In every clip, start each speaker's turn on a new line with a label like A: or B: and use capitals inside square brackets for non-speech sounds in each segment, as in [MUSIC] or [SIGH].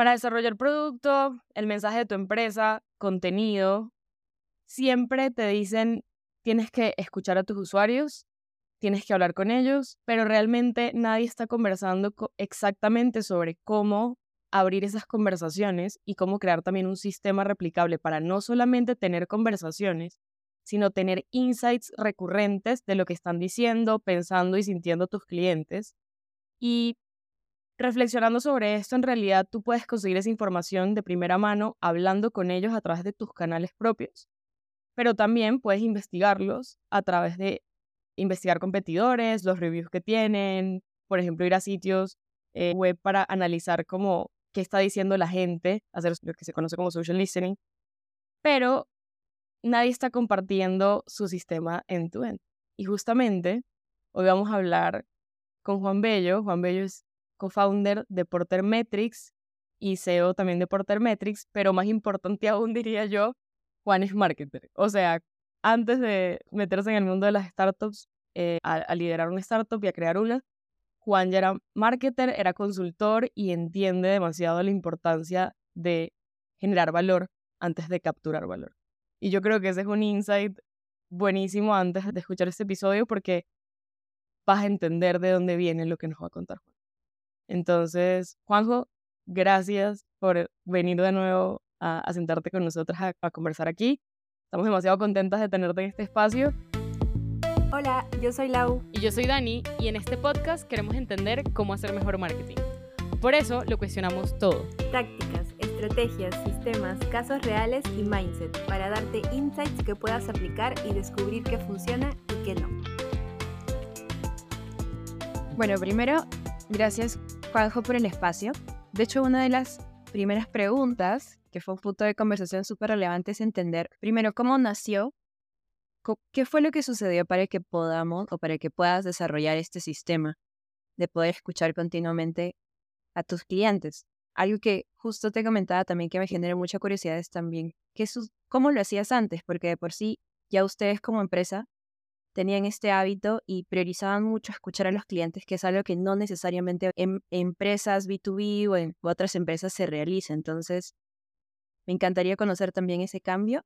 A: Para desarrollar producto, el mensaje de tu empresa, contenido, siempre te dicen tienes que escuchar a tus usuarios, tienes que hablar con ellos, pero realmente nadie está conversando exactamente sobre cómo abrir esas conversaciones y cómo crear también un sistema replicable para no solamente tener conversaciones, sino tener insights recurrentes de lo que están diciendo, pensando y sintiendo tus clientes. Y reflexionando sobre esto, en realidad tú puedes conseguir esa información de primera mano hablando con ellos a través de tus canales propios, pero también puedes investigarlos a través de investigar competidores, los reviews que tienen, por ejemplo, ir a sitios eh, web para analizar cómo qué está diciendo la gente, hacer lo que se conoce como social listening, pero nadie está compartiendo su sistema en tu end. Y justamente hoy vamos a hablar con Juan Bello. Juan Bello es co-founder de Porter Metrics y CEO también de Porter Metrics, pero más importante aún diría yo, Juan es marketer. O sea, antes de meterse en el mundo de las startups, eh, a, liderar una startup y a crear una, Juan ya era marketer, era consultor y entiende demasiado la importancia de generar valor antes de capturar valor. Y yo creo que ese es un insight buenísimo antes de escuchar este episodio porque vas a entender de dónde viene lo que nos va a contar Juan. Entonces, Juanjo, gracias por venir de nuevo a, sentarte con nosotros a conversar aquí. Estamos demasiado contentas de tenerte en este espacio.
B: Hola, yo soy Lau.
A: Y yo soy Dani, y en este podcast queremos entender cómo hacer mejor marketing. Por eso lo cuestionamos todo.
B: Tácticas, estrategias, sistemas, casos reales y mindset para darte insights que puedas aplicar y descubrir qué funciona y qué no.
C: Bueno, primero, gracias Juanjo por el espacio. De hecho, una de las primeras preguntas que fue un punto de conversación súper relevante, es entender primero cómo nació, qué fue lo que sucedió para que podamos o para que puedas desarrollar este sistema de poder escuchar continuamente a tus clientes. Algo que justo te comentaba también que me genera mucha curiosidad es también que cómo lo hacías antes, porque de por sí ya ustedes como empresa tenían este hábito y priorizaban mucho escuchar a los clientes, que es algo que no necesariamente en empresas B2B o en otras empresas se realiza. Entonces, me encantaría conocer también ese cambio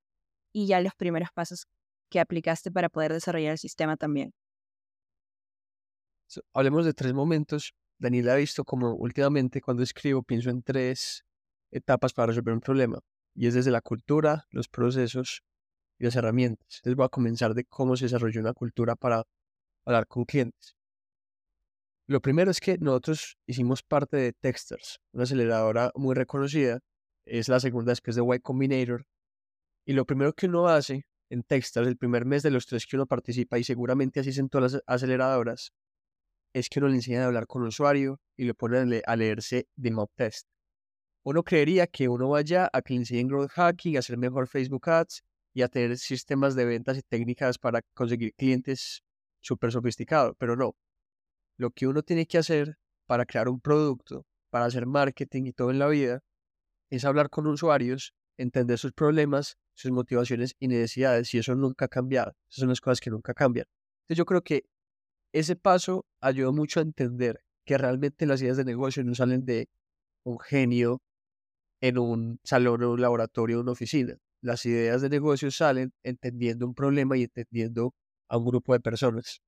C: y ya los primeros pasos que aplicaste para poder desarrollar el sistema también.
D: hablemos de tres momentos. Daniel ha visto como últimamente cuando escribo pienso en tres etapas para resolver un problema. Y es desde la cultura, los procesos las herramientas. Entonces voy a comenzar de cómo se desarrolló una cultura para hablar con clientes. Lo primero es que nosotros hicimos parte de Texters, una aceleradora muy reconocida es la segunda después de Y Combinator. Y lo primero que uno hace en Textas, el primer mes de los tres que uno participa, y seguramente así es en todas las aceleradoras, es que uno le enseña a hablar con el usuario y le pone a leerse de mock test. Uno creería que uno vaya a que le enseñen growth hacking, a hacer mejor Facebook Ads y a tener sistemas de ventas y técnicas para conseguir clientes súper sofisticados, pero no. Lo que uno tiene que hacer para crear un producto, para hacer marketing y todo en la vida, es hablar con usuarios, entender sus problemas, sus motivaciones y necesidades, y eso nunca ha cambiado. Esas son las cosas que nunca cambian. Entonces yo creo que ese paso ayudó mucho a entender que realmente las ideas de negocio no salen de un genio en un salón o un laboratorio o una oficina. Las ideas de negocio salen entendiendo un problema y entendiendo a un grupo de personas.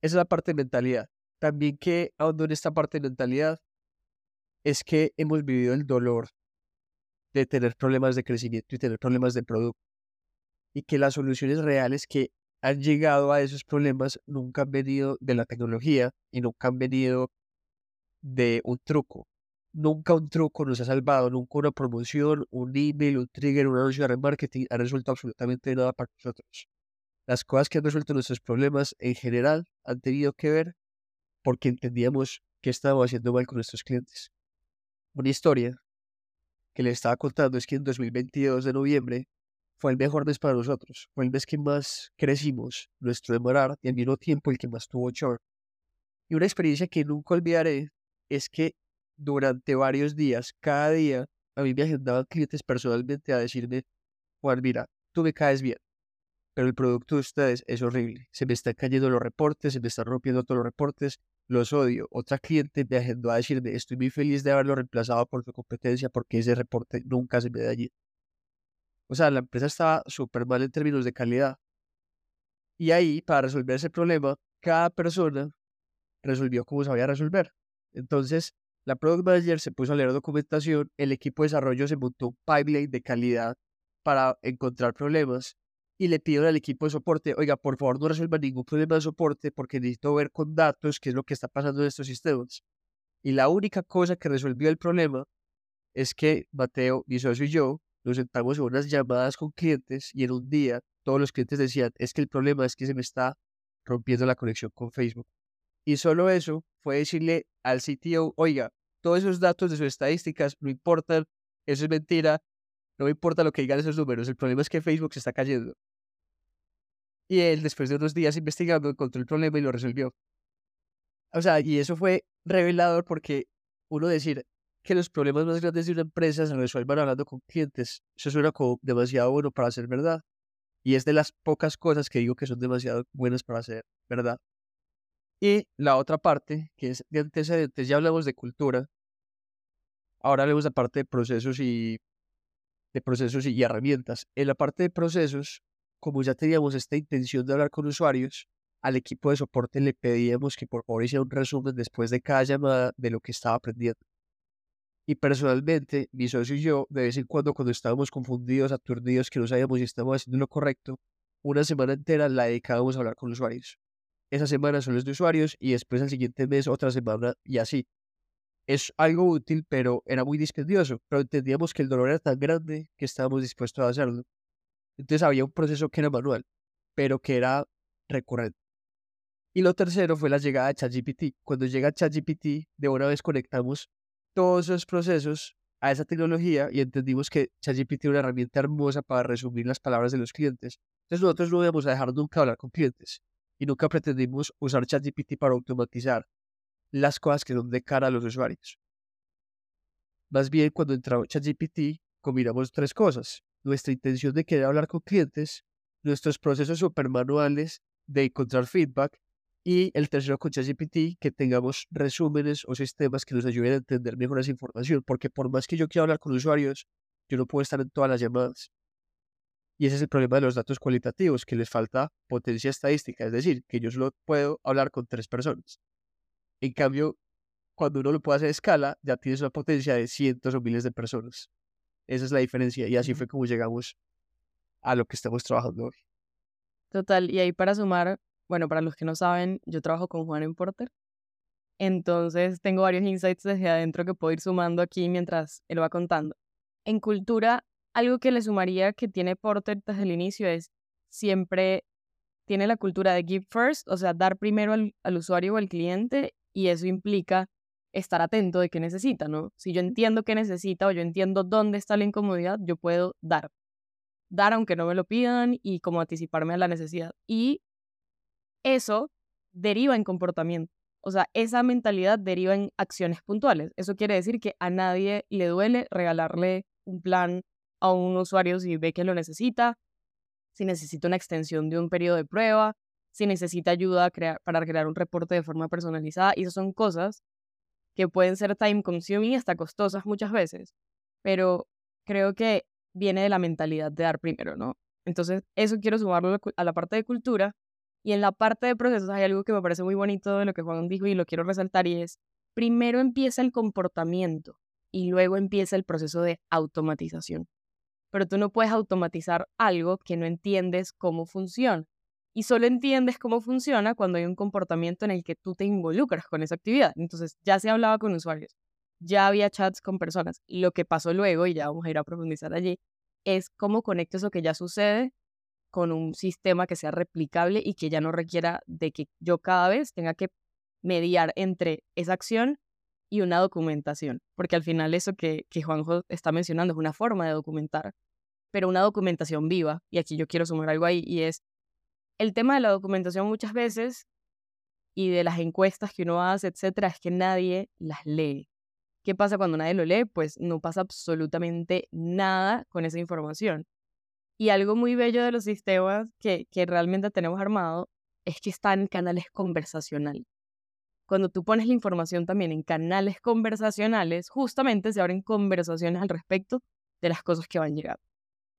D: Esa es la parte de mentalidad. También que ahondo en esta parte de mentalidad es que hemos vivido el dolor de tener problemas de crecimiento y tener problemas de producto. Y que las soluciones reales que han llegado a esos problemas nunca han venido de la tecnología y nunca han venido de un truco. Nunca un truco nos ha salvado, nunca una promoción, un email, un trigger, un anuncio de remarketing ha resuelto absolutamente nada para nosotros. Las cosas que han resuelto nuestros problemas en general han tenido que ver porque entendíamos qué estábamos haciendo mal con nuestros clientes. Una historia que le estaba contando es que en 2022 de noviembre fue el mejor mes para nosotros. Fue el mes que más crecimos, nuestro demorar, y al mismo tiempo el que más tuvo churn. Y una experiencia que nunca olvidaré es que durante varios días, cada día, a mí me agendaban clientes personalmente a decirme, Juan, mira, tú me caes bien, pero el producto de ustedes es horrible. Se me están cayendo los reportes, se me están rompiendo todos los reportes, los odio. Otra cliente me agendó a decirme, estoy muy feliz de haberlo reemplazado por tu competencia porque ese reporte nunca se me da allí. O sea, la empresa estaba súper mal en términos de calidad. Y ahí, para resolver ese problema, cada persona resolvió como sabía resolver. Entonces, la Product Manager se puso a leer documentación, el equipo de desarrollo se montó un pipeline de calidad para encontrar problemas y le pidieron al equipo de soporte, oiga, por favor no resuelva ningún problema de soporte porque necesito ver con datos qué es lo que está pasando en estos sistemas. Y la única cosa que resolvió el problema es que Mateo, mi socio y yo nos sentamos en unas llamadas con clientes y en un día todos los clientes decían, es que el problema es que se me está rompiendo la conexión con Facebook. Y solo eso fue decirle al CTO, oiga, todos esos datos de sus estadísticas no importan, eso es mentira, no me importa lo que digan esos números, el problema es que Facebook se está cayendo. Y él, después de unos días investigando, encontró el problema y lo resolvió. O sea, y eso fue revelador porque uno decir que los problemas más grandes de una empresa se resuelvan hablando con clientes, eso suena como demasiado bueno para ser verdad. Y es de las pocas cosas que digo que son demasiado buenas para ser verdad. Y la otra parte, que es de antecedentes, ya hablamos de cultura. Ahora hablemos de la parte de procesos y de procesos y herramientas. En la parte de procesos, como ya teníamos esta intención de hablar con usuarios, al equipo de soporte le pedíamos que por favor hiciera un resumen después de cada llamada de lo que estaba aprendiendo. Y personalmente, mi socio y yo, de vez en cuando, cuando estábamos confundidos, aturdidos, que no sabíamos si estábamos haciendo lo correcto, una semana entera la dedicábamos a hablar con usuarios esa semana son los de usuarios y después al siguiente mes otra semana y así. Es algo útil, pero era muy dispendioso, pero entendíamos que el dolor era tan grande que estábamos dispuestos a hacerlo. Entonces había un proceso que era manual, pero que era recurrente. Y lo tercero fue la llegada de ChatGPT. Cuando llega ChatGPT, de una vez conectamos todos esos procesos a esa tecnología y entendimos que ChatGPT era una herramienta hermosa para resumir las palabras de los clientes. Entonces nosotros no íbamos a dejar nunca hablar con clientes y nunca pretendimos usar ChatGPT para automatizar las cosas que son de cara a los usuarios. Más bien, cuando entró ChatGPT, combinamos tres cosas. Nuestra intención de querer hablar con clientes, nuestros procesos super manuales de encontrar feedback y el tercero con ChatGPT, que tengamos resúmenes o sistemas que nos ayuden a entender mejor esa información, porque por más que yo quiera hablar con usuarios, yo no puedo estar en todas las llamadas. Y ese es el problema de los datos cualitativos, que les falta potencia estadística, es decir, que yo solo puedo hablar con tres personas. En cambio, cuando uno lo puede hacer a escala, ya tienes una potencia de cientos o miles de personas. Esa es la diferencia y así fue como llegamos a lo que estamos trabajando hoy.
A: Total, y ahí para sumar, bueno, para los que no saben, yo trabajo con Juan en Porter. Entonces tengo varios insights desde adentro que puedo ir sumando aquí mientras él va contando. En cultura algo que le sumaría que tiene Porter desde el inicio es siempre tiene la cultura de give first, o sea, dar primero al, usuario o al cliente y eso implica estar atento de qué necesita, ¿no? Si yo entiendo qué necesita o yo entiendo dónde está la incomodidad, yo puedo dar. Dar aunque no me lo pidan y como anticiparme a la necesidad. Y eso deriva en comportamiento. O sea, esa mentalidad deriva en acciones puntuales. Eso quiere decir que a nadie le duele regalarle un plan a un usuario si ve que lo necesita, si necesita una extensión de un periodo de prueba, si necesita ayuda para crear un reporte de forma personalizada. Y esas son cosas que pueden ser time consuming y hasta costosas muchas veces, pero creo que viene de la mentalidad de dar primero, ¿no? Entonces, eso quiero sumarlo a la parte de cultura. Y en la parte de procesos hay algo que me parece muy bonito de lo que Juan dijo y lo quiero resaltar y es, primero empieza el comportamiento y luego empieza el proceso de automatización pero tú no puedes automatizar algo que no entiendes cómo funciona. Y solo entiendes cómo funciona cuando hay un comportamiento en el que tú te involucras con esa actividad. Entonces, ya se hablaba con usuarios, ya había chats con personas. Lo que pasó luego, y ya vamos a ir a profundizar allí, es cómo conecto eso que ya sucede con un sistema que sea replicable y que ya no requiera de que yo cada vez tenga que mediar entre esa acción y una documentación, porque al final eso que, que Juanjo está mencionando es una forma de documentar, pero una documentación viva, y aquí yo quiero sumar algo ahí, y es el tema de la documentación muchas veces y de las encuestas que uno hace, etcétera, es que nadie las lee. ¿Qué pasa cuando nadie lo lee? Pues no pasa absolutamente nada con esa información. Y algo muy bello de los sistemas que, que realmente tenemos armado es que están en canales conversacionales. Cuando tú pones la información también en canales conversacionales, justamente se abren conversaciones al respecto de las cosas que van llegando.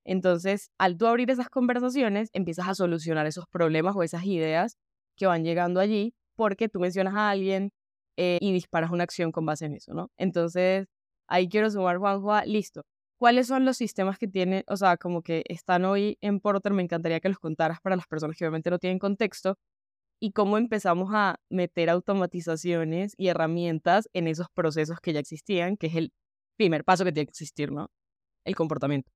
A: Entonces, al tú abrir esas conversaciones, empiezas a solucionar esos problemas o esas ideas que van llegando allí porque tú mencionas a alguien eh, y disparas una acción con base en eso, ¿no? Entonces, ahí quiero sumar, Juanjo, listo. ¿Cuáles son los sistemas que tienen, o sea, como que están hoy en Porter? Me encantaría que los contaras para las personas que obviamente no tienen contexto. Y cómo empezamos a meter automatizaciones y herramientas en esos procesos que ya existían, que es el primer paso que tiene que existir, ¿no? El comportamiento.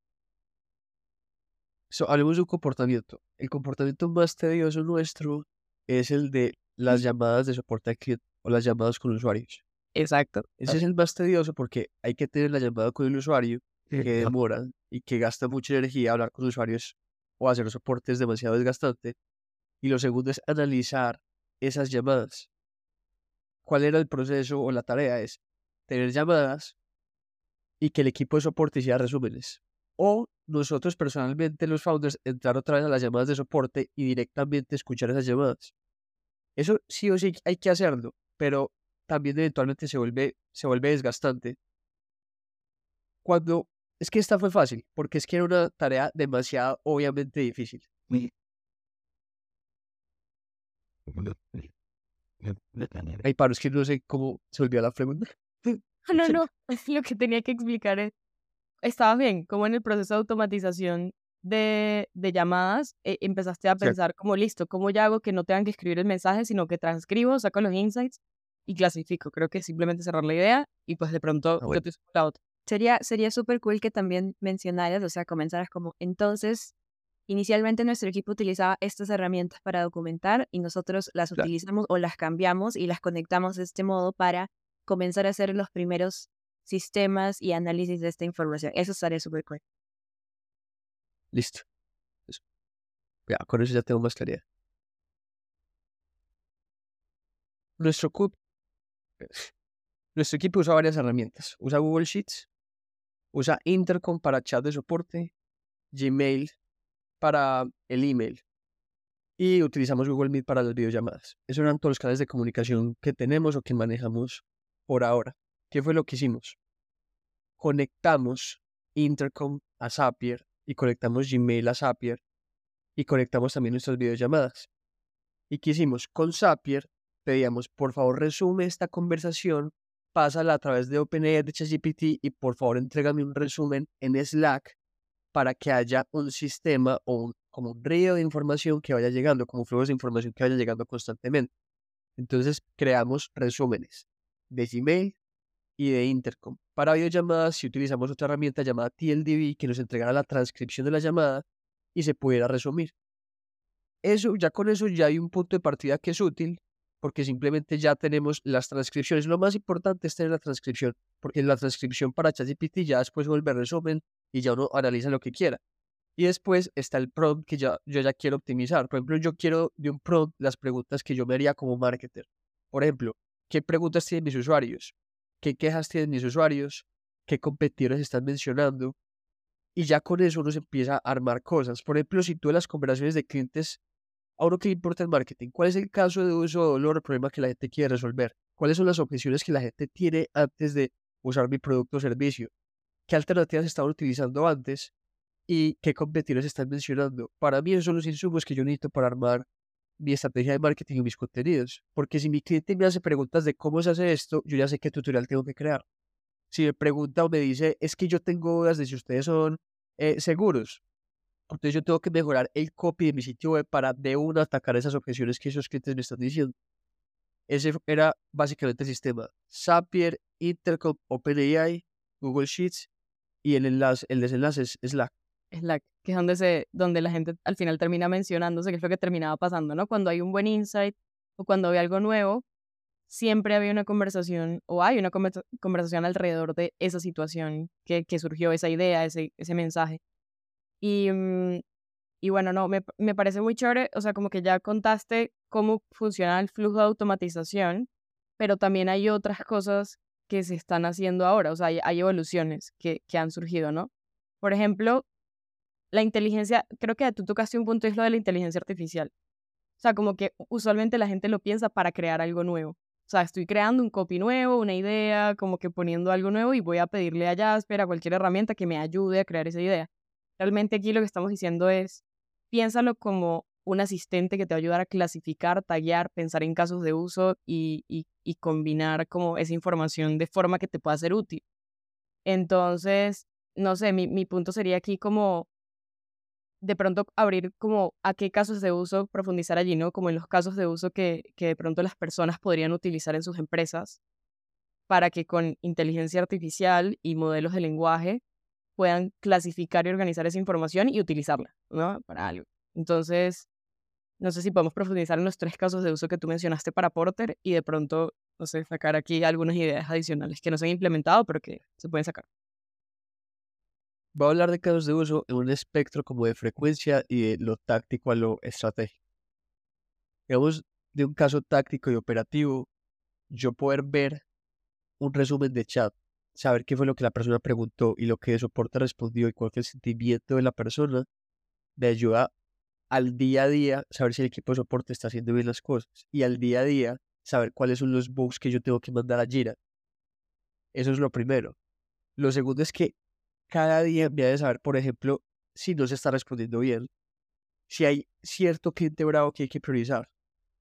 D: So, hablemos de un comportamiento. El comportamiento más tedioso nuestro es el de las llamadas de soporte al cliente o las llamadas con usuarios.
A: Exacto.
D: Ese es el más tedioso porque hay que tener la llamada con el usuario que demora y que gasta mucha energía hablar con usuarios o hacer soportes demasiado desgastante. Y lo segundo es analizar esas llamadas. ¿Cuál era el proceso o la tarea? Es tener llamadas y que el equipo de soporte hiciera resúmenes. O nosotros personalmente, los founders, entrar otra vez a las llamadas de soporte y directamente escuchar esas llamadas. Eso sí o sí hay que hacerlo, pero también eventualmente se vuelve, se vuelve desgastante. Cuando es que esta fue fácil, porque es que era una tarea demasiado obviamente difícil. [LAUGHS] Ay, paro, es que no sé cómo se olvidó la pregunta. [LAUGHS]
A: No, no, [LAUGHS] lo que tenía que explicar es, estabas bien, como en el proceso de automatización de, de llamadas, eh, empezaste a pensar como, listo, ¿cómo ya hago que no tengan que escribir el mensaje, sino que transcribo, saco los insights y clasifico? Creo que simplemente cerrar la idea y pues de pronto
D: Ah,
A: yo te la otra.
C: Sería sería súper cool que también mencionaras, o sea, comenzaras como, entonces, inicialmente nuestro equipo utilizaba estas herramientas para documentar y nosotros las
D: Claro.
C: utilizamos o las cambiamos y las conectamos de este modo para comenzar a hacer los primeros sistemas y análisis de esta información. Eso estaría súper cool.
D: Listo. Eso. Ya, con eso ya tengo más claridad. Nuestro, nuestro equipo usa varias herramientas. Usa Google Sheets, usa Intercom para chat de soporte, Gmail para el email y utilizamos Google Meet para las videollamadas. Esos eran todos los canales de comunicación que tenemos o que manejamos por ahora. ¿Qué fue lo que hicimos? Conectamos Intercom a Zapier y conectamos Gmail a Zapier y conectamos también nuestras videollamadas. ¿Y qué hicimos? Con Zapier pedíamos, por favor, resume esta conversación, pásala a través de OpenAI de ChatGPT y por favor, entrégame un resumen en Slack para que haya un sistema o un- como un río de información que vaya llegando, como flujos de información que vaya llegando constantemente. Entonces, creamos resúmenes de Gmail y de Intercom. Para videollamadas, si utilizamos otra herramienta llamada TLDB que nos entregara la transcripción de la llamada y se pudiera resumir. Eso, ya con eso ya hay un punto de partida que es útil porque simplemente ya tenemos las transcripciones. Lo más importante es tener la transcripción, porque la transcripción para ChatGPT ya después vuelve resumen y ya uno analiza lo que quiera. Y después está el prompt que ya, yo ya quiero optimizar. Por ejemplo, yo quiero de un prompt las preguntas que yo me haría como marketer. Por ejemplo, ¿qué preguntas tienen mis usuarios? ¿Qué quejas tienen mis usuarios? ¿Qué competidores están mencionando? Y ya con eso uno se empieza a armar cosas. Por ejemplo, si tú en las conversaciones de clientes, a uno que le importa el marketing, ¿cuál es el caso de uso o dolor o problema que la gente quiere resolver? ¿Cuáles son las objeciones que la gente tiene antes de usar mi producto o servicio? ¿Qué alternativas estaban utilizando antes? ¿Y qué competidores están mencionando? Para mí esos son los insumos que yo necesito para armar mi estrategia de marketing y mis contenidos. Porque si mi cliente me hace preguntas de cómo se hace esto, yo ya sé qué tutorial tengo que crear. Si me pregunta o me dice, es que yo tengo dudas de si ustedes son eh, seguros, entonces yo tengo que mejorar el copy de mi sitio web para de una atacar esas objeciones que esos clientes me están diciendo. Ese era básicamente el sistema. Zapier, Intercom, OpenAI, Google Sheets y el enlace, el desenlace es Slack.
A: Slack, que es donde, se, donde la gente al final termina mencionándose, que es lo que terminaba pasando, ¿no? Cuando hay un buen insight o cuando hay algo nuevo, siempre había una conversación o hay una conversa- conversación alrededor de esa situación que, que surgió, esa idea, ese, ese mensaje. Y, mm, y bueno, no, me, me parece muy chévere, o sea, como que ya contaste cómo funciona el flujo de automatización, pero también hay otras cosas que se están haciendo ahora, o sea, hay, hay evoluciones que, que han surgido, ¿no? Por ejemplo, la inteligencia, creo que tú tocaste un punto, es lo de la inteligencia artificial. O sea, como que usualmente la gente lo piensa para crear algo nuevo. O sea, estoy creando un copy nuevo, una idea, como que poniendo algo nuevo y voy a pedirle a Jasper, a cualquier herramienta que me ayude a crear esa idea. Realmente aquí lo que estamos diciendo es, piénsalo como un asistente que te va a ayudar a clasificar, tallar, pensar en casos de uso y, y combinar como esa información de forma que te pueda ser útil. Entonces, no sé, mi, mi punto sería aquí como de pronto abrir como a qué casos de uso profundizar allí, ¿no? Como en los casos de uso que, que de pronto las personas podrían utilizar en sus empresas para que con inteligencia artificial y modelos de lenguaje puedan clasificar y organizar esa información y utilizarla, ¿no? Para algo. Entonces, no sé si podemos profundizar en los tres casos de uso que tú mencionaste para Porter y de pronto, no sé, sacar aquí algunas ideas adicionales que no se han implementado, pero que se pueden sacar.
D: Voy a hablar de casos de uso en un espectro como de frecuencia y de lo táctico a lo estratégico. Digamos, de un caso táctico y operativo, yo poder ver un resumen de chat, saber qué fue lo que la persona preguntó y lo que de soporte respondió y cuál fue el sentimiento de la persona, me ayuda al día a día saber si el equipo de soporte está haciendo bien las cosas y al día a día saber cuáles son los bugs que yo tengo que mandar a Jira. Eso es lo primero. Lo segundo es que cada día me ha de saber, por ejemplo, si no se está respondiendo bien, si hay cierto cliente bravo que hay que priorizar.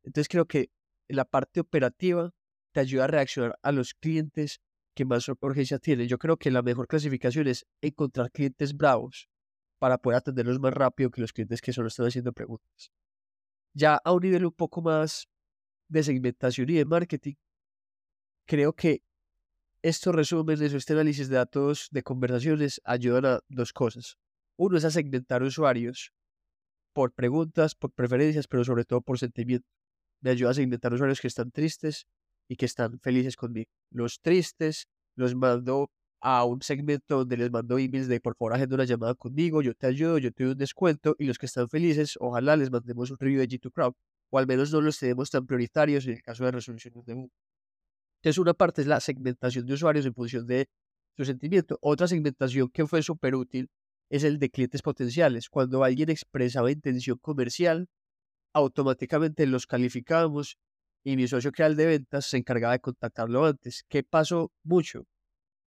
D: Entonces creo que la parte operativa te ayuda a reaccionar a los clientes que más urgencia tienen. Yo creo que la mejor clasificación es encontrar clientes bravos para poder atenderlos más rápido que los clientes que solo están haciendo preguntas. Ya a un nivel un poco más de segmentación y de marketing, creo que estos resúmenes o este análisis de datos de conversaciones ayudan a dos cosas. Uno es a segmentar usuarios por preguntas, por preferencias, pero sobre todo por sentimiento. Me ayuda a segmentar usuarios que están tristes y que están felices conmigo. Los tristes los mando a un segmento donde les mando emails de por favor agenda una llamada conmigo, yo te ayudo, yo te doy un descuento y los que están felices, ojalá les mandemos un review de G2 Crowd o al menos no los tenemos tan prioritarios en el caso de resoluciones de entonces, una parte es la segmentación de usuarios en función de su sentimiento. Otra segmentación que fue súper útil es el de clientes potenciales. Cuando alguien expresaba intención comercial, automáticamente los calificábamos y mi socio creal de ventas se encargaba de contactarlo antes. ¿Qué pasó? Mucho.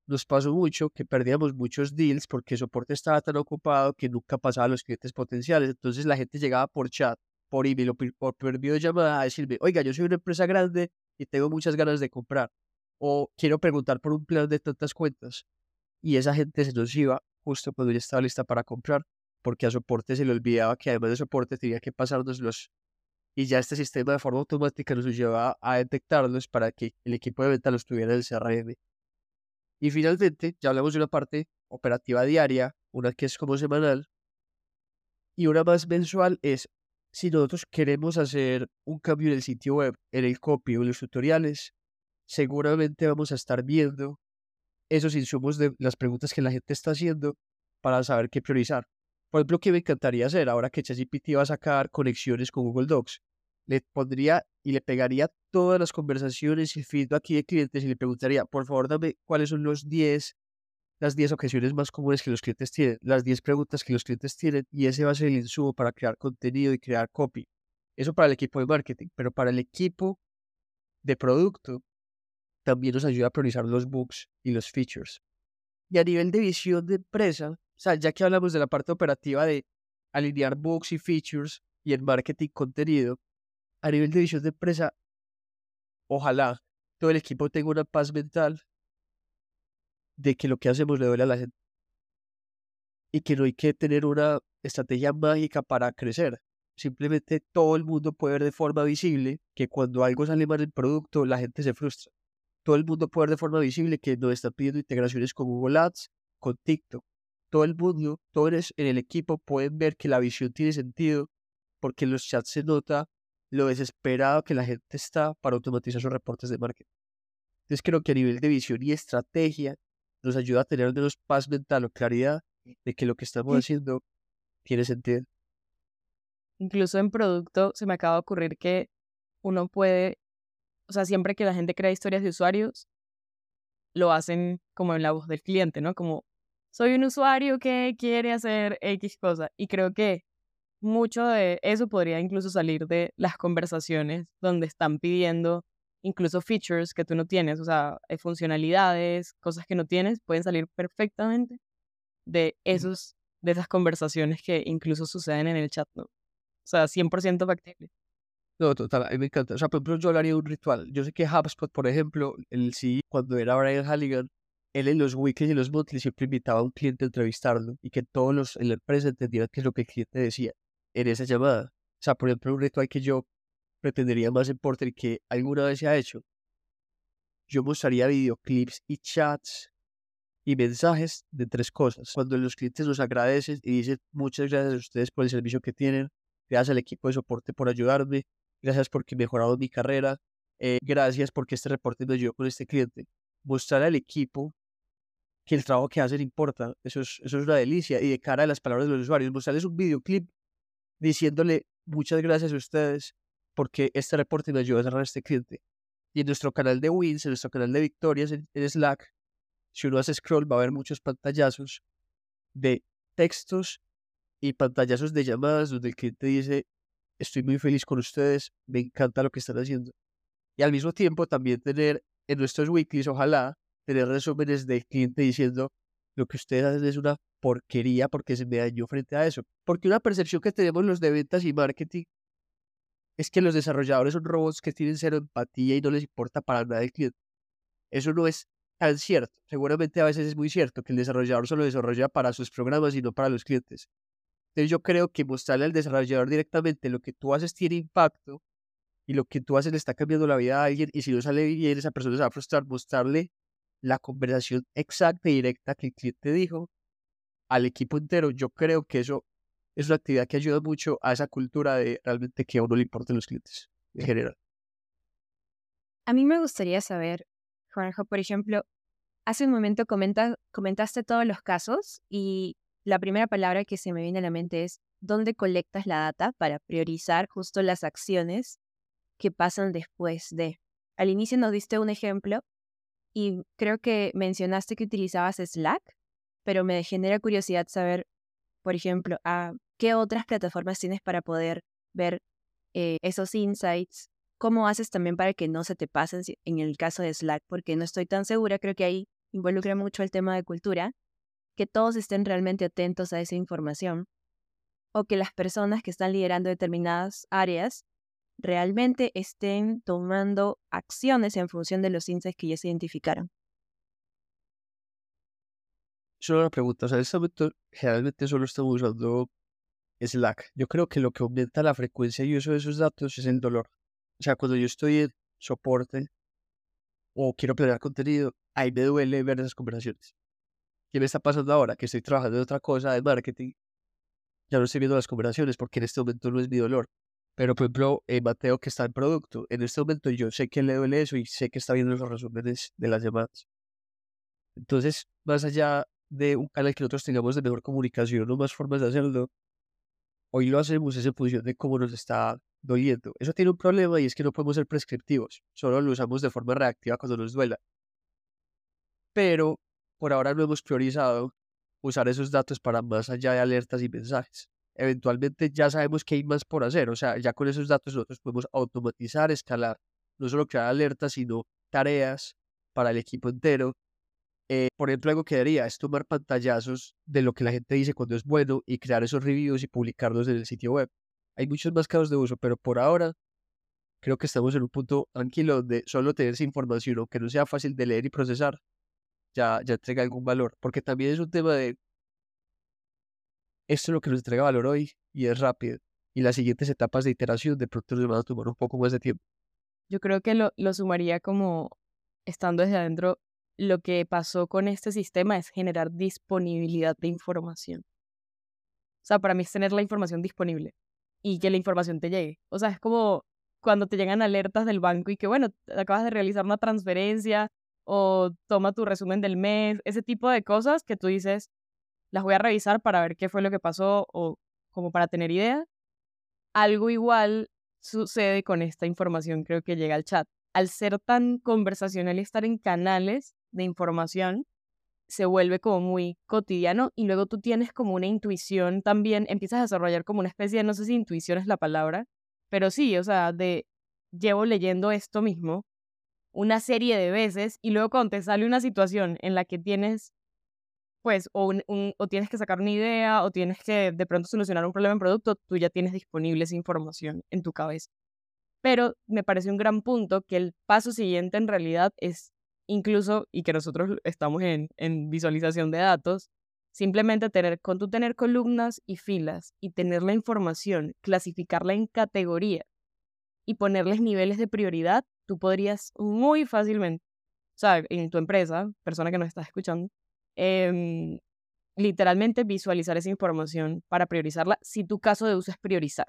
D: Nos pasó mucho que perdíamos muchos deals porque soporte estaba tan ocupado que nunca pasaba a los clientes potenciales. Entonces la gente llegaba por chat, por email o por, por videollamada a decirme, oiga, yo soy una empresa grande, y tengo muchas ganas de comprar. O quiero preguntar por un plan de tantas cuentas. Y esa gente se nos iba justo cuando ya estaba lista para comprar, porque a soporte se le olvidaba que además de soporte tenía que pasarnos los... Y ya este sistema de forma automática nos llevaba a detectarlos para que el equipo de venta los tuviera en el CRM. Y finalmente, ya hablamos de una parte operativa diaria, una que es como semanal, y una más mensual es si nosotros queremos hacer un cambio en el sitio web, en el copy o en los tutoriales, seguramente vamos a estar viendo esos insumos de las preguntas que la gente está haciendo para saber qué priorizar. Por ejemplo, que me encantaría hacer ahora que ChatGPT va a sacar conexiones con Google Docs. Le pondría y le pegaría todas las conversaciones y feedback de clientes y le preguntaría, por favor, dame cuáles son los 10 las 10 objeciones más comunes que los clientes tienen, las 10 preguntas que los clientes tienen y ese va a ser el insumo para crear contenido y crear copy. Eso para el equipo de marketing, pero para el equipo de producto también nos ayuda a priorizar los bugs y los features. Y a nivel de visión de empresa, o sea, ya que hablamos de la parte operativa de alinear bugs y features y en marketing contenido, a nivel de visión de empresa, ojalá todo el equipo tenga una paz mental de que lo que hacemos le duele a la gente. Y que no hay que tener una estrategia mágica para crecer. Simplemente todo el mundo puede ver de forma visible que cuando algo sale mal el producto, la gente se frustra. Todo el mundo puede ver de forma visible que nos están pidiendo integraciones con Google Ads, con TikTok. Todo el mundo, todos en el equipo pueden ver que la visión tiene sentido porque en los chats se nota lo desesperado que la gente está para automatizar sus reportes de marketing. Entonces creo que a nivel de visión y estrategia nos ayuda a tener menos paz mental o claridad de que lo que estamos haciendo tiene sentido.
A: Incluso en producto se me acaba de ocurrir que uno puede, o sea, siempre que la gente crea historias de usuarios, lo hacen como en la voz del cliente, ¿no? Como, soy un usuario que quiere hacer X cosa. Y creo que mucho de eso podría incluso salir de las conversaciones donde están pidiendo incluso features que tú no tienes, o sea, eh, funcionalidades, cosas que no tienes, pueden salir perfectamente de esos de esas conversaciones que incluso suceden en el chat, ¿no? O sea, 100% factible.
D: No, total, a mí me encanta. O sea, por ejemplo, yo hablaría de un ritual. Yo sé que HubSpot, por ejemplo, el sí, cuando era Brian Halligan, él en los weeklies y los monthly siempre invitaba a un cliente a entrevistarlo y que todos los en la empresa entendieran qué es lo que el cliente decía en esa llamada. O sea, por ejemplo, un ritual que yo pretendería más en Porter que alguna vez se ha hecho. Yo mostraría videoclips y chats y mensajes de tres cosas. Cuando los clientes nos agradecen y dicen muchas gracias a ustedes por el servicio que tienen, gracias al equipo de soporte por ayudarme, gracias porque mejorado mi carrera, eh, gracias porque este reporte me ayudó con este cliente. Mostrar al equipo que el trabajo que hacen importa, eso es, eso es una delicia. Y de cara a las palabras de los usuarios, mostrarles un videoclip diciéndole muchas gracias a ustedes porque este reporte me ayuda a cerrar este cliente. Y en nuestro canal de wins, en nuestro canal de victorias en, Slack, si uno hace scroll va a ver muchos pantallazos de textos y pantallazos de llamadas donde el cliente dice, estoy muy feliz con ustedes, me encanta lo que están haciendo. Y al mismo tiempo también tener en nuestros weeklies, ojalá, tener resúmenes del cliente diciendo, lo que ustedes hacen es una porquería porque se me dañó frente a eso. Porque una percepción que tenemos los de ventas y marketing es que los desarrolladores son robots que tienen cero empatía y no les importa para nada el cliente. Eso no es tan cierto. Seguramente a veces es muy cierto que el desarrollador solo desarrolla para sus programas y no para los clientes. Entonces yo creo que mostrarle al desarrollador directamente lo que tú haces tiene impacto y lo que tú haces le está cambiando la vida a alguien y si no sale bien esa persona se va a frustrar. Mostrarle la conversación exacta y directa que el cliente dijo al equipo entero, yo creo que eso es una actividad que ayuda mucho a esa cultura de realmente que a uno le importen los clientes en general.
C: A mí me gustaría saber, Juanjo, por ejemplo, hace un momento comentaste todos los casos y la primera palabra que se me viene a la mente es dónde colectas la data para priorizar justo las acciones que pasan después de. Al inicio nos diste un ejemplo y creo que mencionaste que utilizabas Slack, pero me genera curiosidad saber, por ejemplo, a ¿Qué otras plataformas tienes para poder ver eh, esos insights? ¿Cómo haces también para que no se te pasen en el caso de Slack? Porque no estoy tan segura, creo que ahí involucra mucho el tema de cultura, que todos estén realmente atentos a esa información o que las personas que están liderando determinadas áreas realmente estén tomando acciones en función de los insights que ya se identificaron.
D: Solo una pregunta, o sea, en este momento generalmente solo estamos usando Slack. Yo creo que lo que aumenta la frecuencia y uso de esos datos es el dolor. O sea, cuando yo estoy en soporte o quiero planear contenido, ahí me duele ver esas conversaciones. ¿Qué me está pasando ahora? Que estoy trabajando en otra cosa de marketing. Ya no estoy viendo las conversaciones porque en este momento no es mi dolor. Pero, por ejemplo, eh, Mateo, que está en producto, en este momento yo sé que le duele eso y sé que está viendo los resúmenes de las llamadas. Entonces, más allá de un canal que nosotros tengamos de mejor comunicación o más formas de hacerlo, Hoy lo hacemos en función de cómo nos está doliendo. Eso tiene un problema y es que no podemos ser prescriptivos. Solo lo usamos de forma reactiva cuando nos duela. Pero por ahora no hemos priorizado usar esos datos para más allá de alertas y mensajes. Eventualmente ya sabemos que hay más por hacer. O sea, ya con esos datos nosotros podemos automatizar, escalar, no solo crear alertas, sino tareas para el equipo entero eh, por ejemplo, algo que haría es tomar pantallazos de lo que la gente dice cuando es bueno y crear esos reviews y publicarlos en el sitio web. Hay muchos más casos de uso, pero por ahora creo que estamos en un punto tranquilo donde solo tener esa información, aunque no sea fácil de leer y procesar, ya, ya entrega algún valor. Porque también es un tema de esto es lo que nos entrega valor hoy y es rápido. Y las siguientes etapas de iteración de pronto nos van a tomar un poco más de tiempo.
A: Yo creo que lo, lo sumaría como estando desde adentro lo que pasó con este sistema es generar disponibilidad de información. O sea, para mí es tener la información disponible y que la información te llegue. O sea, es como cuando te llegan alertas del banco y que, bueno, acabas de realizar una transferencia o toma tu resumen del mes, ese tipo de cosas que tú dices, las voy a revisar para ver qué fue lo que pasó o como para tener idea. Algo igual sucede con esta información, creo que llega al chat. Al ser tan conversacional y estar en canales, de información se vuelve como muy cotidiano y luego tú tienes como una intuición también, empiezas a desarrollar como una especie de, no sé si intuición es la palabra, pero sí, o sea, de llevo leyendo esto mismo una serie de veces y luego cuando te sale una situación en la que tienes, pues, o, o tienes que sacar una idea o tienes que de pronto solucionar un problema en producto, tú ya tienes disponible esa información en tu cabeza. Pero me parece un gran punto que el paso siguiente en realidad es incluso, y que nosotros estamos en, en visualización de datos, simplemente tener, con tu tener columnas y filas y tener la información, clasificarla en categoría y ponerles niveles de prioridad, tú podrías muy fácilmente, o sea, en tu empresa, persona que nos estás escuchando, em, literalmente visualizar esa información para priorizarla si tu caso de uso es priorizar.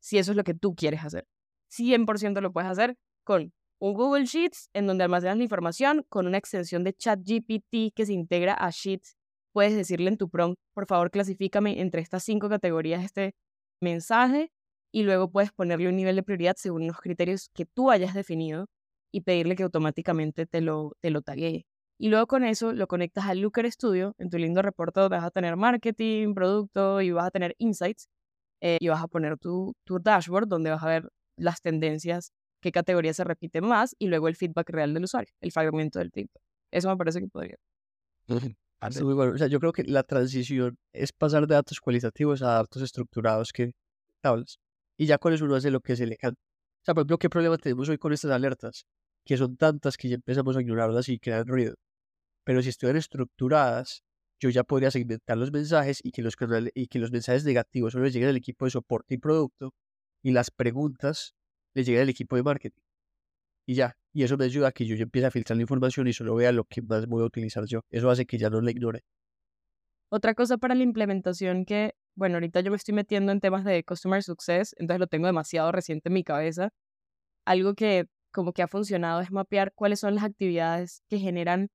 A: Si eso es lo que tú quieres hacer. 100% lo puedes hacer con un Google Sheets en donde almacenas la información, con una extensión de ChatGPT que se integra a Sheets. Puedes decirle en tu prompt, por favor, clasifícame entre estas cinco categorías este mensaje y luego puedes ponerle un nivel de prioridad según los criterios que tú hayas definido y pedirle que automáticamente te lo, te lo taguee. Y luego con eso lo conectas al Looker Studio, en tu lindo reporte vas a tener marketing, producto y vas a tener insights. Eh, y vas a poner tu, tu dashboard donde vas a ver las tendencias, qué categoría se repite más y luego el feedback real del usuario, el fragmento del feedback. Eso me parece que podría.
D: muy bueno. O sea, yo creo que la transición es pasar de datos cualitativos a datos estructurados que tablas. Y ya con eso uno hace lo que se le canta. O sea, por ejemplo, ¿qué problema tenemos hoy con estas alertas? Que son tantas que ya empezamos a ignorarlas y crean ruido. Pero si estuvieran estructuradas, yo ya podría segmentar los mensajes y que los, y que los mensajes negativos solo lleguen al equipo de soporte y producto y las preguntas le lleguen al equipo de marketing. Y ya, y eso me ayuda a que yo ya empiece a filtrar la información y solo vea lo que más voy a utilizar yo. Eso hace que ya no la ignore.
A: Otra cosa para la implementación que, bueno, ahorita yo me estoy metiendo en temas de Customer Success, entonces lo tengo demasiado reciente en mi cabeza. Algo que como que ha funcionado es mapear cuáles son las actividades que generan,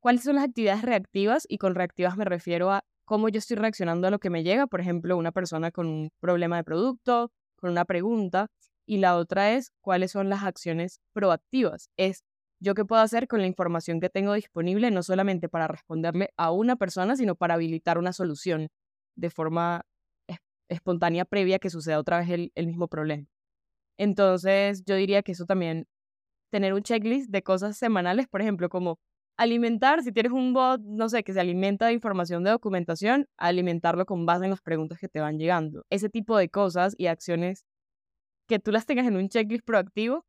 A: cuáles son las actividades reactivas y con reactivas me refiero a cómo yo estoy reaccionando a lo que me llega, por ejemplo, una persona con un problema de producto, con una pregunta, y la otra es cuáles son las acciones proactivas. Es yo qué puedo hacer con la información que tengo disponible, no solamente para responderle a una persona, sino para habilitar una solución de forma espontánea previa que suceda otra vez el, el mismo problema. Entonces, yo diría que eso también, tener un checklist de cosas semanales, por ejemplo, como alimentar, si tienes un bot, no sé, que se alimenta de información de documentación, alimentarlo con base en las preguntas que te van llegando. Ese tipo de cosas y acciones que tú las tengas en un checklist proactivo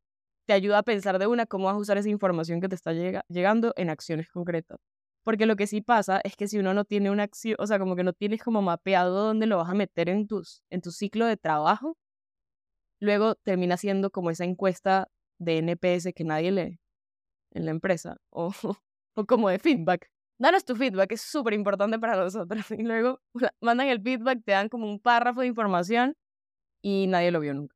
A: te ayuda a pensar de una cómo vas a usar esa información que te está llegando en acciones concretas. Porque lo que sí pasa es que si uno no tiene una acción, o sea, como que no tienes como mapeado dónde lo vas a meter en, tus, en tu ciclo de trabajo, luego termina siendo como esa encuesta de NPS que nadie lee en la empresa. [LAUGHS] O, o como de feedback. Danos tu feedback, es súper importante para nosotros. [LAUGHS] Y luego mandan el feedback, te dan como un párrafo de información y nadie lo vio nunca.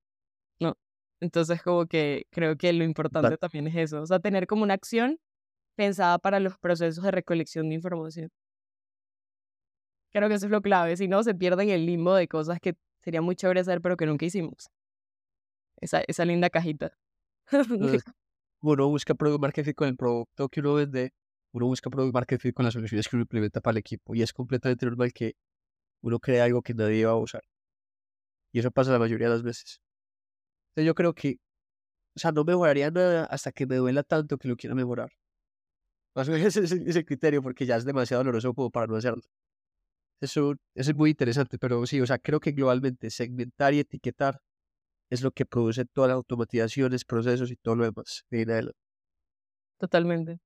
A: ¿No? Entonces, como que creo que lo importante también es eso. O sea, tener como una acción pensada para los procesos de recolección de información. Creo que eso es lo clave. Si no, se pierden el limbo de cosas que sería muy chévere hacer, pero que nunca hicimos. Esa, esa linda cajita. [LAUGHS]
D: uno busca product marketing con el producto que uno vende uno busca product marketing con las soluciones que uno implementa para el equipo y es completamente normal que uno cree algo que nadie va a usar. Y eso pasa la mayoría de las veces. Entonces yo creo que, o sea, no mejoraría nada hasta que me duela tanto que lo quiera mejorar. Más o menos [LAUGHS] ese es el criterio porque ya es demasiado doloroso como para no hacerlo. Eso, eso es muy interesante, pero sí, o sea, creo que globalmente segmentar y etiquetar es lo que produce todas las automatizaciones, procesos y todo lo demás.
A: Totalmente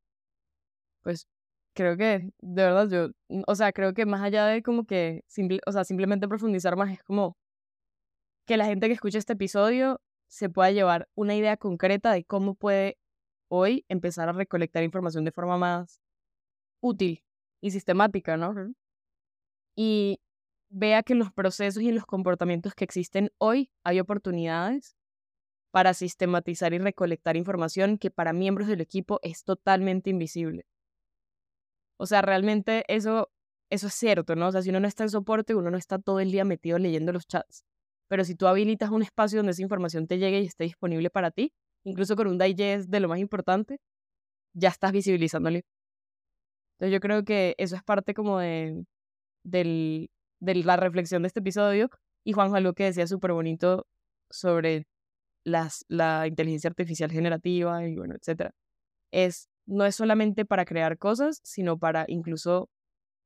A: pues creo que, de verdad, yo, mm, o sea, creo que más allá de como que, simple, o sea, simplemente profundizar más, es como que la gente que escucha este episodio se pueda llevar una idea concreta de cómo puede hoy empezar a recolectar información de forma más útil y sistemática, ¿no? Y vea que en los procesos y en los comportamientos que existen hoy hay oportunidades para sistematizar y recolectar información que para miembros del equipo es totalmente invisible. O sea, realmente eso, eso es cierto, ¿no? O sea, si uno no está en soporte, uno no está todo el día metido leyendo los chats. Pero si tú habilitas un espacio donde esa información te llegue y esté disponible para ti, incluso con un digest de lo más importante, ya estás visibilizándolo. Entonces yo creo que eso es parte como de, del, de la reflexión de este episodio. Y Juanjo, algo que decía súper bonito sobre las, la inteligencia artificial generativa y bueno, etcétera, es, no es solamente para crear cosas, sino para incluso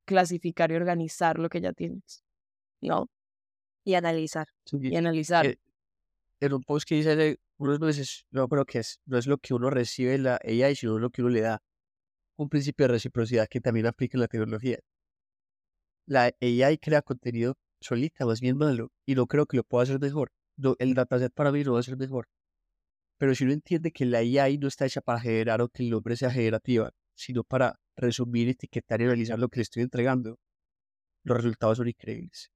A: clasificar y organizar lo que ya tienes, ¿no?
C: Y analizar.
A: Y analizar.
D: Eh, en un post que hice hace unos meses, no creo que es, no es lo que uno recibe en la AI, sino lo que uno le da. Un principio de reciprocidad que también aplica en la tecnología. La AI crea contenido solita, más bien malo, y no creo que lo pueda hacer mejor. No, el dataset para mí no va a ser mejor. Pero si uno entiende que la AI no está hecha para generar o que el nombre sea generativa, sino para resumir, etiquetar y analizar lo que le estoy entregando, los resultados son increíbles.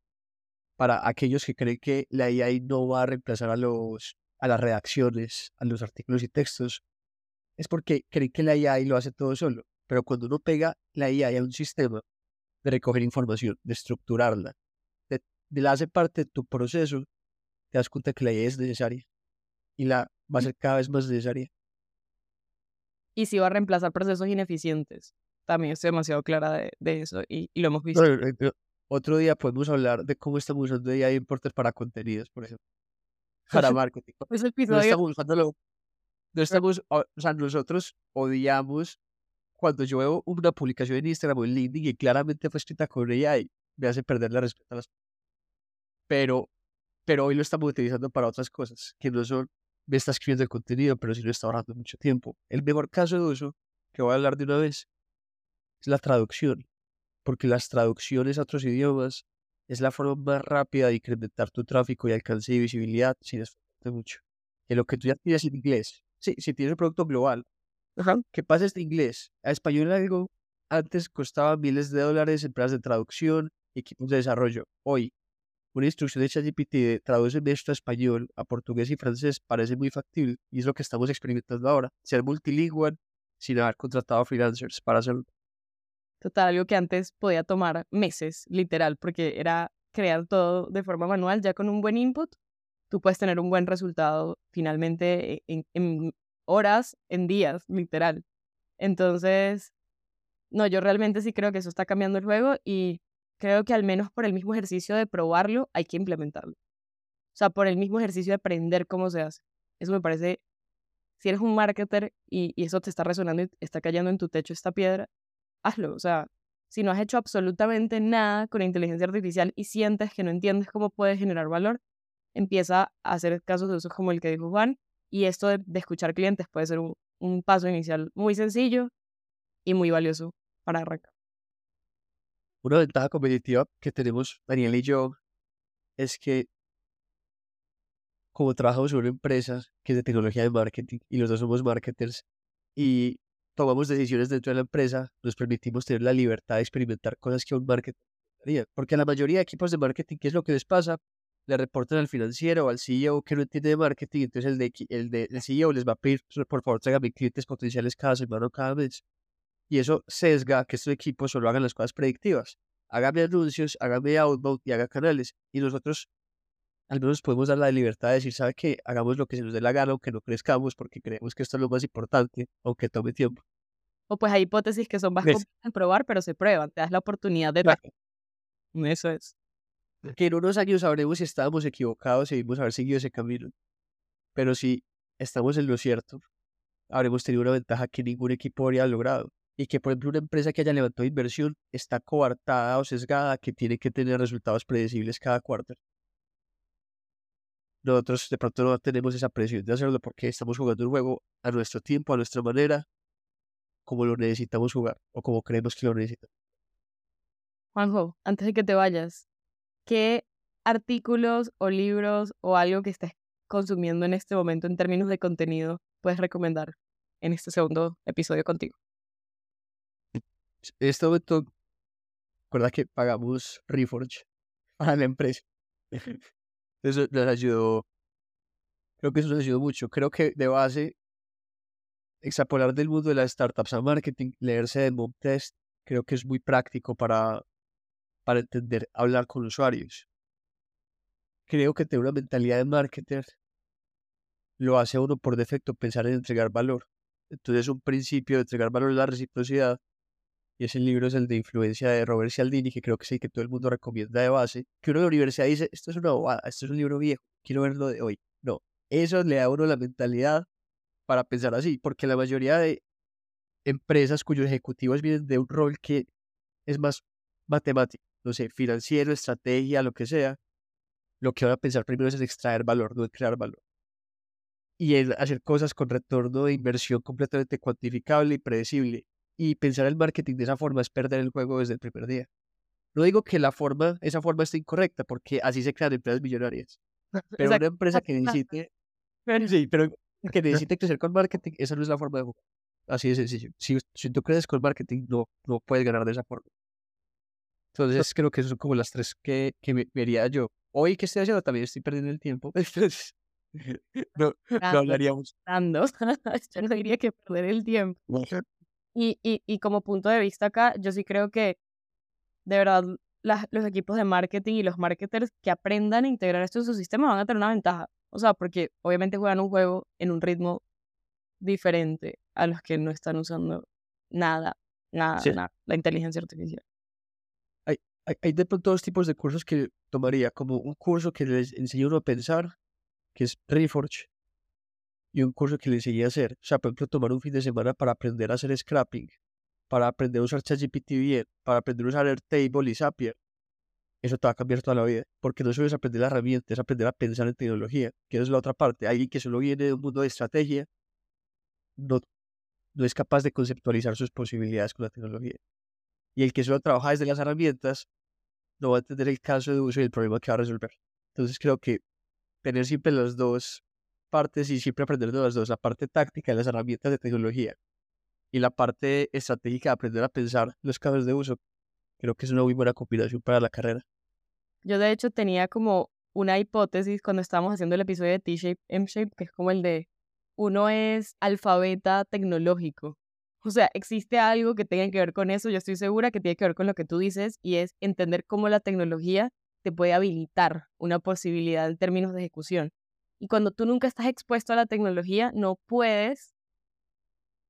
D: Para aquellos que creen que la AI no va a reemplazar a, los, a las redacciones, a los artículos y textos, es porque creen que la AI lo hace todo solo. Pero cuando uno pega la AI a un sistema de recoger información, de estructurarla, de, de la hace parte de tu proceso, te das cuenta que la es necesaria. Y la va a ser cada vez más necesaria.
A: Y si va a reemplazar procesos ineficientes. También estoy demasiado clara de, de eso y, y, lo hemos visto.
D: otro día podemos hablar de cómo estamos usando AI importes para contenidos, por ejemplo. Para [LAUGHS] marketing.
A: Es episodio.
D: No estamos usándolo. No estamos, o sea, nosotros odiamos cuando yo veo una publicación en Instagram o en LinkedIn y claramente fue escrita con AI, me hace perder la respeto a las pero pero hoy lo estamos utilizando para otras cosas que no son me está escribiendo el contenido, pero si no está ahorrando mucho tiempo. El mejor caso de uso que voy a hablar de una vez es la traducción, porque las traducciones a otros idiomas es la forma más rápida de incrementar tu tráfico y alcance y visibilidad sin esforzarte mucho. Que lo que tú ya tienes en inglés, sí, si tienes un producto global, que pases de inglés a español algo, antes costaba miles de dólares en de traducción, equipos de desarrollo. Hoy, una instrucción de ChatGPT de esto a español, a portugués y francés parece muy factible y es lo que estamos experimentando ahora, ser multilingüe sin haber contratado freelancers para hacerlo.
A: Total, algo que antes podía tomar meses, literal, porque era crear todo de forma manual, ya con un buen input, tú puedes tener un buen resultado finalmente e, en, en horas, en días, literal. Entonces, no, yo realmente sí creo que eso está cambiando el juego y creo que al menos por el mismo ejercicio de probarlo hay que implementarlo. O sea, por el mismo ejercicio de aprender cómo se hace. Eso me parece, si eres un marketer y, eso te está resonando y está cayendo en tu techo esta piedra, hazlo. O sea, si no has hecho absolutamente nada con inteligencia artificial y sientes que no entiendes cómo puedes generar valor, empieza a hacer casos de uso como el que dijo Juan. Y esto de, escuchar clientes puede ser un, un paso inicial muy sencillo y muy valioso para arrancar.
D: Una ventaja competitiva que tenemos Daniel y yo es que como trabajamos en una empresa que es de tecnología de marketing y los dos somos marketers y tomamos decisiones dentro de la empresa, nos permitimos tener la libertad de experimentar cosas que un marketer haría. Porque la mayoría de equipos de marketing, ¿qué es lo que les pasa? Le reportan al financiero o al CEO que no entiende de marketing, entonces el, de, el, de, el CEO les va a pedir, por favor, tráigame clientes potenciales cada semana o cada mes y eso sesga que estos equipos solo hagan las cosas predictivas. Hágame anuncios, hágame outbound y haga canales. Y nosotros al menos podemos dar la libertad de decir, ¿sabe qué? Hagamos lo que se nos dé la gana, aunque no crezcamos, porque creemos que esto es lo más importante, aunque tome tiempo.
A: O pues hay hipótesis que son más a probar, pero se prueban, te das la oportunidad de... Eso es.
D: Que en unos años sabremos si estábamos equivocados y debimos haber seguido ese camino. Pero si estamos en lo cierto, habremos tenido una ventaja que ningún equipo habría logrado y que, por ejemplo, una empresa que haya levantado inversión está coartada o sesgada, que tiene que tener resultados predecibles cada cuarto. Nosotros de pronto no tenemos esa presión de hacerlo porque estamos jugando un juego a nuestro tiempo, a nuestra manera, como lo necesitamos jugar o como creemos que lo necesitamos.
A: Juanjo, antes de que te vayas, ¿qué artículos o libros o algo que estés consumiendo en este momento en términos de contenido puedes recomendar en este segundo episodio contigo?
D: Este momento, recuerda que pagamos Reforge a la empresa. [LAUGHS] Eso nos ayudó, creo que eso nos ayudó mucho. Creo que de base, extrapolar del mundo de las startups a marketing, leerse de mock test, creo que es muy práctico para, para entender, hablar con usuarios. Creo que tener una mentalidad de marketer lo hace uno por defecto pensar en entregar valor. Entonces, un principio de entregar valor es la reciprocidad y ese libro es el de influencia de Robert Cialdini, que creo que es el que todo el mundo recomienda de base, que uno de la universidad dice, esto es una bobada, esto es un libro viejo, quiero verlo de hoy. No, eso le da a uno la mentalidad para pensar así, porque la mayoría de empresas cuyos ejecutivos vienen de un rol que es más matemático, no sé, financiero, estrategia, lo que sea, lo que van a pensar primero es en extraer valor, no en crear valor. Y en hacer cosas con retorno de inversión completamente cuantificable y predecible. Y pensar el marketing de esa forma es perder el juego desde el primer día. No digo que la forma, esa forma esté incorrecta, porque así se crean empresas millonarias. [LAUGHS] Pero una empresa que necesite, sí, pero que [LAUGHS] necesite crecer con marketing, esa no es la forma de jugar. Así de sencillo. Si, si tú creces con marketing, no, no puedes ganar de esa forma. Entonces creo que esas son como las tres que, que me vería yo. Hoy que estoy haciendo también estoy perdiendo el tiempo. [LAUGHS] Entonces, no, no hablaríamos.
A: yo no diría que perder el tiempo. Y, y, y como punto de vista acá, yo sí creo que de verdad las, los equipos de marketing y los marketers que aprendan a integrar esto en su sistema van a tener una ventaja. O sea, porque obviamente juegan un juego en un ritmo diferente a los que no están usando nada, nada, nada, la inteligencia artificial.
D: Hay, hay, hay de pronto dos tipos de cursos que tomaría, como un curso que les enseña uno a pensar, que es Reforge, y un curso que les enseña a hacer. O sea, por ejemplo, tomar un fin de semana para aprender a hacer scrapping, para aprender a usar ChatGPT bien, para aprender a usar Airtable y Zapier. Eso te va a cambiar toda la vida, porque no solo es aprender la herramienta, es aprender a pensar en tecnología, que es la otra parte. Alguien que solo viene de un mundo de estrategia, no, no es capaz de conceptualizar sus posibilidades con la tecnología. Y el que solo trabaja desde las herramientas, no va a entender el caso de uso y el problema que va a resolver. Entonces creo que tener siempre las dos partes y siempre aprender de las dos, la parte táctica de las herramientas de tecnología y la parte estratégica de aprender a pensar los casos de uso, creo que es una muy buena combinación para la carrera.
A: Yo de hecho tenía como una hipótesis cuando estábamos haciendo el episodio de T-Shape, M-Shape, que es como el de uno es alfabeta tecnológico. O sea, existe algo que tenga que ver con eso, yo estoy segura que tiene que ver con lo que tú dices y es entender cómo la tecnología te puede habilitar una posibilidad en términos de ejecución. Y cuando tú nunca estás expuesto a la tecnología, no puedes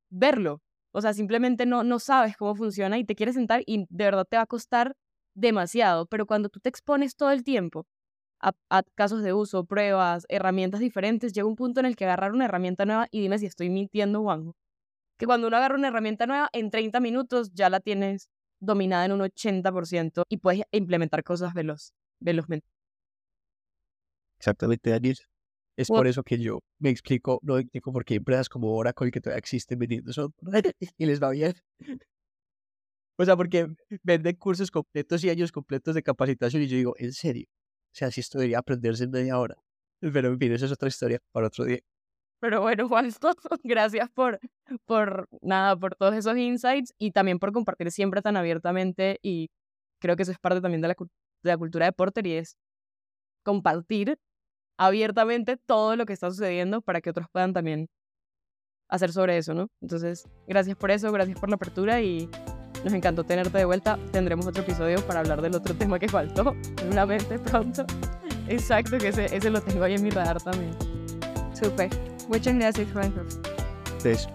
A: verlo. O sea, simplemente no, no sabes cómo funciona y te quieres sentar y de verdad te va a costar demasiado. Pero cuando tú te expones todo el tiempo a, casos de uso, pruebas, herramientas diferentes, llega un punto en el que agarrar una herramienta nueva y dime si estoy mintiendo, Juanjo. Que cuando uno agarra una herramienta nueva, en 30 minutos ya la tienes dominada en un 80% y puedes implementar cosas veloz, velozmente.
D: Exactamente, Daniel. Es por eso que yo me explico, no explico por qué empresas como Oracle que todavía existen vendiendo eso [LAUGHS] y les va bien. O sea, porque venden cursos completos y años completos de capacitación y yo digo, en serio, o sea, si esto debería aprenderse en media hora. Pero en fin, esa es otra historia para otro día.
A: Pero bueno, Juan, [LAUGHS] gracias por, por, nada, por todos esos insights y también por compartir siempre tan abiertamente y creo que eso es parte también de la, de la cultura de Porter y es compartir abiertamente todo lo que está sucediendo para que otros puedan también hacer sobre eso, ¿no? Entonces, gracias por eso, gracias por la apertura y nos encantó tenerte de vuelta. Tendremos otro episodio para hablar del otro [LAUGHS] tema que faltó, seguramente pronto. [LAUGHS] Exacto, que ese, ese lo tengo ahí en mi radar también.
C: Súper. Muchas gracias.
D: Entonces,